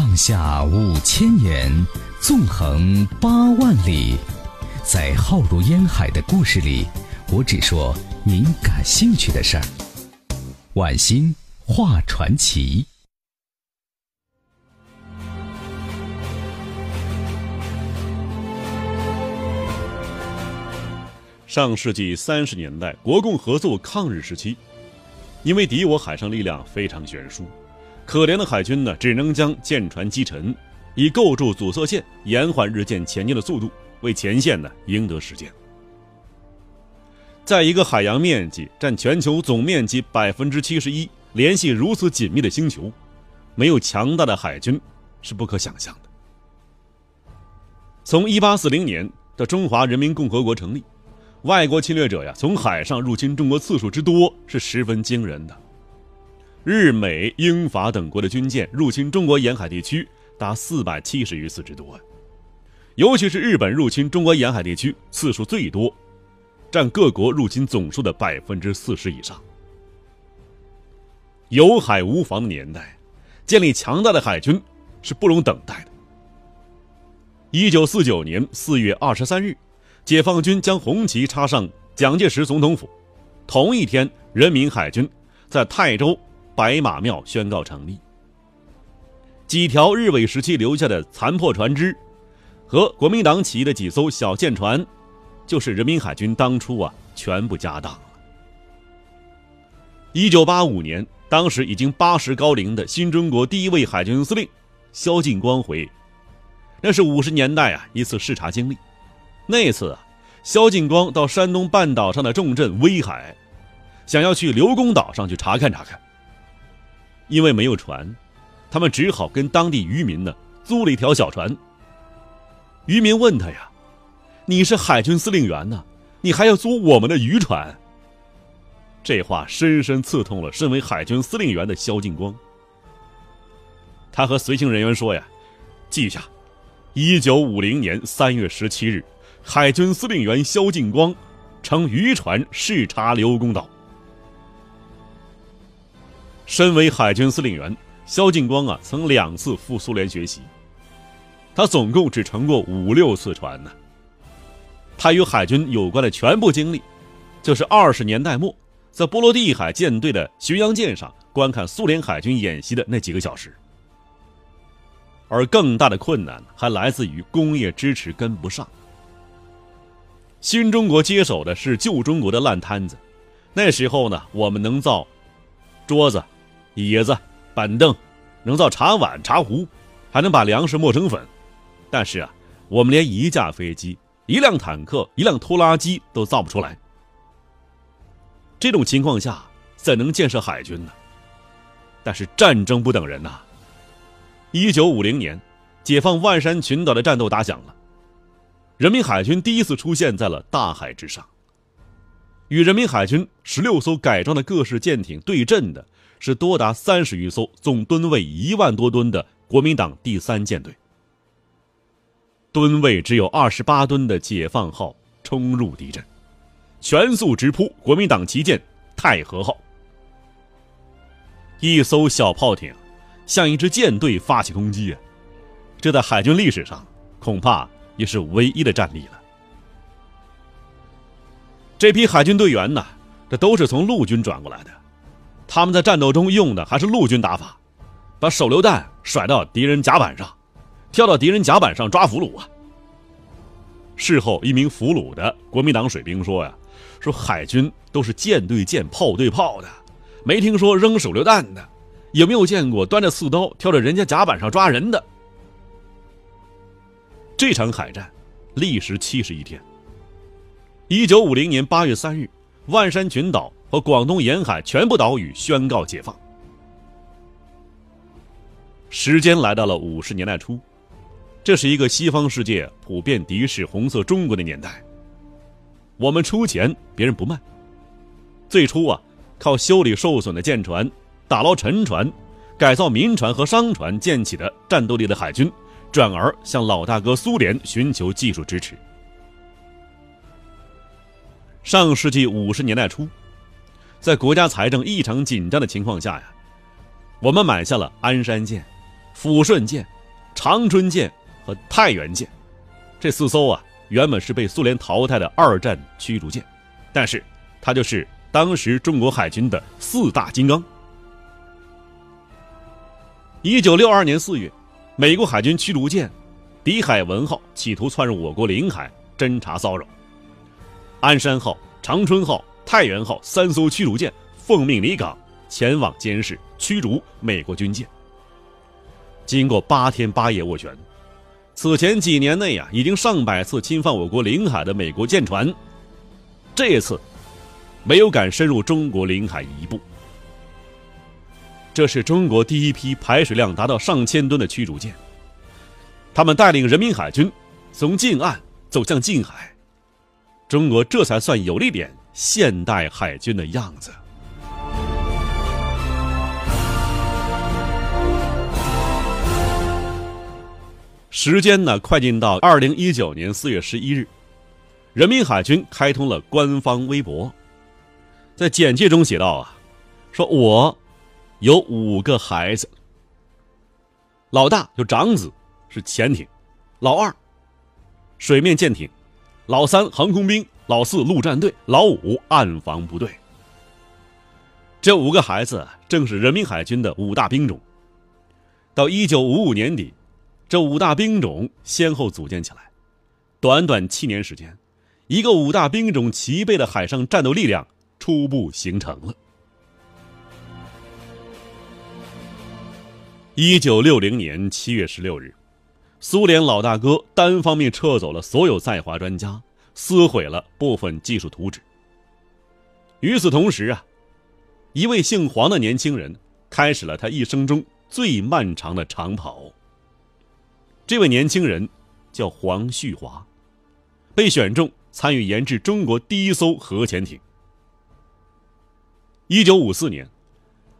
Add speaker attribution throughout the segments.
Speaker 1: 上下五千年，纵横八万里，在浩如烟海的故事里，我只说您感兴趣的事儿。晚星画传奇。
Speaker 2: 上世纪三十年代，国共合作抗日时期，因为敌我海上力量非常悬殊，可怜的海军呢，只能将舰船击沉，以构筑阻塞线，延缓日舰前进的速度，为前线呢赢得时间。在一个海洋面积占全球总面积百分之七十一、联系如此紧密的星球，没有强大的海军是不可想象的。从一八四零年的中华人民共和国成立。外国侵略者呀，从海上入侵中国次数之多是十分惊人的。日、美、英、法等国的军舰入侵中国沿海地区达四百七十余次之多，尤其是日本入侵中国沿海地区次数最多，占各国入侵总数的百分之四十以上。有海无防的年代，建立强大的海军是不容等待的。一九四九年四月二十三日。解放军将红旗插上蒋介石总统府，同一天，人民海军在泰州白马庙宣告成立。几条日伪时期留下的残破船只，和国民党起义的几艘小舰船，就是人民海军当初啊全部家当了。一九八五年，当时已经八十高龄的新中国第一位海军司令萧劲光回，那是五十年代啊一次视察经历。那次啊，萧劲光到山东半岛上的重镇威海，想要去刘公岛上去查看查看。因为没有船，他们只好跟当地渔民呢租了一条小船。渔民问他呀：“你是海军司令员呢，你还要租我们的渔船？”这话深深刺痛了身为海军司令员的萧劲光。他和随行人员说呀：“记下，一九五零年三月十七日。”海军司令员萧劲光乘渔船视察刘公岛。身为海军司令员，萧劲光啊，曾两次赴苏联学习，他总共只乘过五六次船呢。他与海军有关的全部经历，就是二十年代末在波罗的海舰队的巡洋舰上观看苏联海军演习的那几个小时。而更大的困难还来自于工业支持跟不上。新中国接手的是旧中国的烂摊子，那时候呢，我们能造桌子、椅子、板凳，能造茶碗、茶壶，还能把粮食磨成粉。但是啊，我们连一架飞机、一辆坦克、一辆拖拉机都造不出来。这种情况下，怎能建设海军呢？但是战争不等人呐。一九五零年，解放万山群岛的战斗打响了。人民海军第一次出现在了大海之上。与人民海军十六艘改装的各式舰艇对阵的是多达三十余艘、总吨位一万多吨的国民党第三舰队。吨位只有二十八吨的解放号冲入敌阵，全速直扑国民党旗舰太和号。一艘小炮艇向一支舰队发起攻击啊！这在海军历史上恐怕。也是唯一的战力了。这批海军队员呢，这都是从陆军转过来的，他们在战斗中用的还是陆军打法，把手榴弹甩到敌人甲板上，跳到敌人甲板上抓俘虏啊。事后，一名俘虏的国民党水兵说呀：“说海军都是舰对舰、炮对炮的，没听说扔手榴弹的，也没有见过端着刺刀跳到人家甲板上抓人的？”这场海战历时七十一天。一九五零年八月三日，万山群岛和广东沿海全部岛屿宣告解放。时间来到了五十年代初，这是一个西方世界普遍敌视红色中国的年代。我们出钱，别人不卖。最初啊，靠修理受损的舰船、打捞沉船、改造民船和商船建起的战斗力的海军。转而向老大哥苏联寻求技术支持。上世纪五十年代初，在国家财政异常紧张的情况下呀，我们买下了鞍山舰、抚顺舰、长春舰和太原舰，这四艘啊，原本是被苏联淘汰的二战驱逐舰，但是它就是当时中国海军的四大金刚。一九六二年四月，美国海军驱逐舰“敌海文号”企图窜入我国领海侦察骚扰，鞍山号、长春号、太原号三艘驱逐舰奉命离港，前往监视驱逐美国军舰。经过八天八夜斡旋，此前几年内啊，已经上百次侵犯我国领海的美国舰船，这次没有敢深入中国领海一步。这是中国第一批排水量达到上千吨的驱逐舰，他们带领人民海军从近岸走向近海，中国这才算有了一点现代海军的样子。时间呢，快进到二零一九年四月十一日，人民海军开通了官方微博，在简介中写道：“啊，说我有五个孩子，老大就长子是潜艇，老二水面舰艇，老三航空兵，老四陆战队，老五暗防部队。这五个孩子正是人民海军的五大兵种。到一九五五年底。”这五大兵种先后组建起来，短短七年时间，一个五大兵种齐备的海上战斗力量初步形成了。一九六零年七月十六日，苏联老大哥单方面撤走了所有在华专家，撕毁了部分技术图纸。与此同时啊，一位姓黄的年轻人开始了他一生中最漫长的长跑。这位年轻人叫黄旭华，被选中参与研制中国第一艘核潜艇。一九五四年，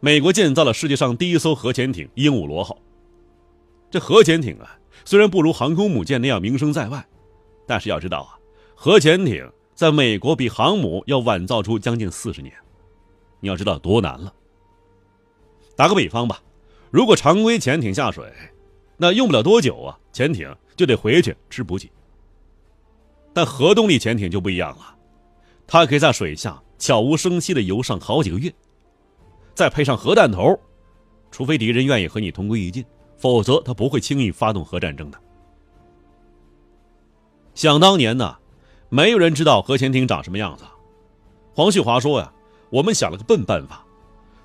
Speaker 2: 美国建造了世界上第一艘核潜艇“鹦鹉螺号”。这核潜艇啊，虽然不如航空母舰那样名声在外，但是要知道啊，核潜艇在美国比航母要晚造出将近四十年。你要知道多难了。打个比方吧，如果常规潜艇下水，那用不了多久啊，潜艇就得回去吃补给。但核动力潜艇就不一样了，它可以在水下悄无声息的游上好几个月，再配上核弹头，除非敌人愿意和你同归于尽，否则他不会轻易发动核战争的。想当年呢，没有人知道核潜艇长什么样子。黄旭华说呀：“我们想了个笨办法，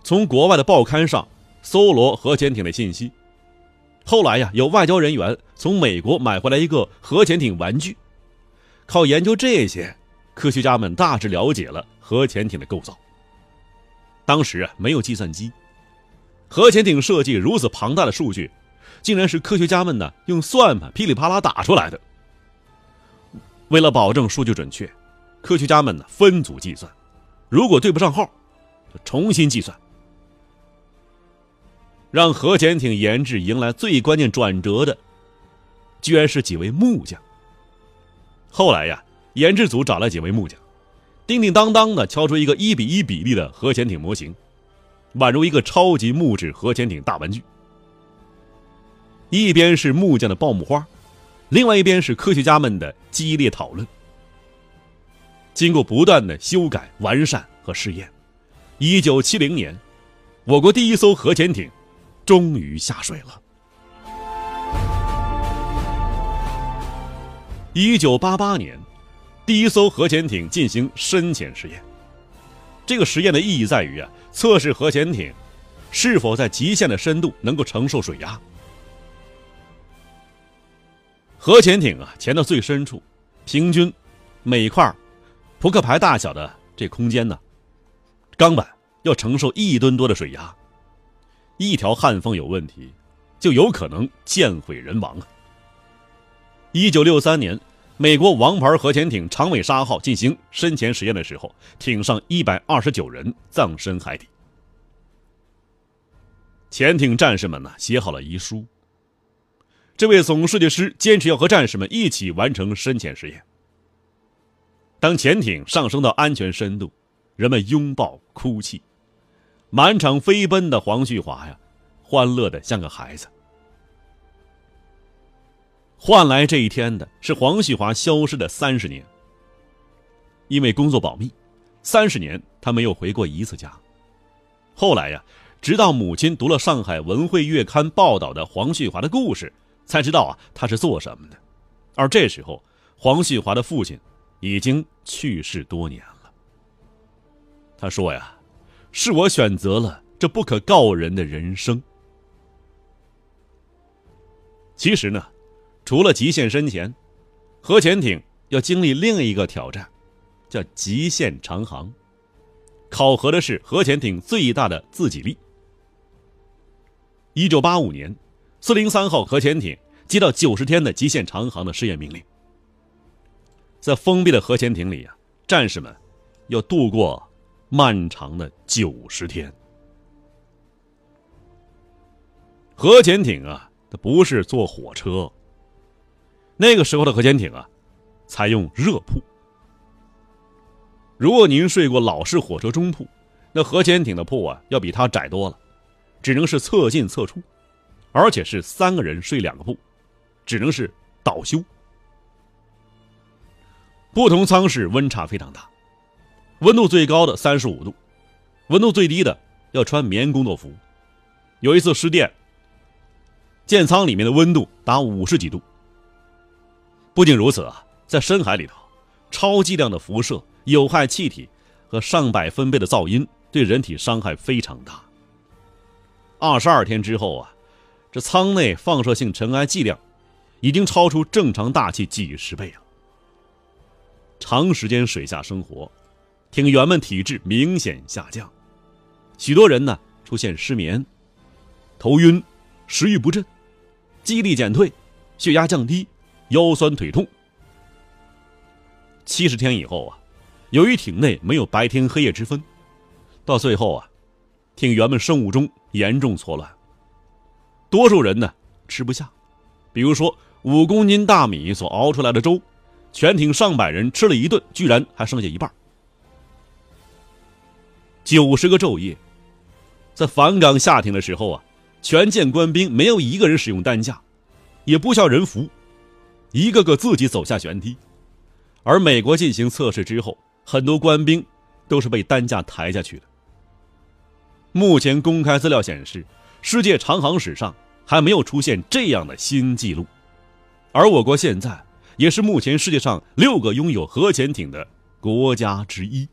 Speaker 2: 从国外的报刊上搜罗核潜艇的信息。”后来呀，有外交人员从美国买回来一个核潜艇玩具，靠研究这些，科学家们大致了解了核潜艇的构造。当时啊，没有计算机，核潜艇设计如此庞大的数据，竟然是科学家们呢用算盘噼里啪啦打出来的。为了保证数据准确，科学家们呢分组计算，如果对不上号，就重新计算。让核潜艇研制迎来最关键转折的，居然是几位木匠。后来呀，研制组找来几位木匠，叮叮当当的敲出一个一比一比例的核潜艇模型，宛如一个超级木质核潜艇大玩具。一边是木匠的爆木花，另外一边是科学家们的激烈讨论。经过不断的修改、完善和试验，一九七零年，我国第一艘核潜艇。终于下水了。一九八八年，第一艘核潜艇进行深潜实验。这个实验的意义在于啊，测试核潜艇是否在极限的深度能够承受水压。核潜艇啊，潜到最深处，平均每块扑克牌大小的这空间呢，钢板要承受一吨多的水压。一条焊缝有问题，就有可能舰毁人亡啊！一九六三年，美国王牌核潜艇“长尾鲨号”进行深潜实验的时候，艇上一百二十九人葬身海底。潜艇战士们呢，写好了遗书。这位总设计师坚持要和战士们一起完成深潜实验。当潜艇上升到安全深度，人们拥抱哭泣。满场飞奔的黄旭华呀，欢乐的像个孩子。换来这一天的是黄旭华消失的三十年。因为工作保密，三十年他没有回过一次家。后来呀，直到母亲读了上海文汇月刊报道的黄旭华的故事，才知道啊他是做什么的。而这时候，黄旭华的父亲已经去世多年了。他说呀：“是我选择了这不可告人的人生。”其实呢，除了极限深潜，核潜艇要经历另一个挑战，叫极限长航，考核的是核潜艇最大的自给力。一九八五年，四零三号核潜艇接到九十天的极限长航的试验命令，在封闭的核潜艇里啊，战士们要度过漫长的九十天。核潜艇啊！它不是坐火车。那个时候的核潜艇啊，采用热铺。如果您睡过老式火车中铺，那核潜艇的铺啊要比它窄多了，只能是侧进侧出，而且是三个人睡两个铺，只能是倒休。不同舱室温差非常大，温度最高的三十五度，温度最低的要穿棉工作服。有一次失电。舰舱里面的温度达五十几度。不仅如此啊，在深海里头，超剂量的辐射、有害气体和上百分贝的噪音对人体伤害非常大。二十二天之后啊，这舱内放射性尘埃剂量已经超出正常大气几十倍了。长时间水下生活，艇员们体质明显下降，许多人呢出现失眠、头晕、食欲不振。记忆力减退，血压降低，腰酸腿痛。七十天以后啊，由于艇内没有白天黑夜之分，到最后啊，艇员们生物钟严重错乱。多数人呢吃不下，比如说五公斤大米所熬出来的粥，全艇上百人吃了一顿，居然还剩下一半。九十个昼夜，在返港下艇的时候啊。全舰官兵没有一个人使用担架，也不需要人扶，一个个自己走下舷梯。而美国进行测试之后，很多官兵都是被担架抬下去的。目前公开资料显示，世界长航史上还没有出现这样的新纪录，而我国现在也是目前世界上六个拥有核潜艇的国家之一。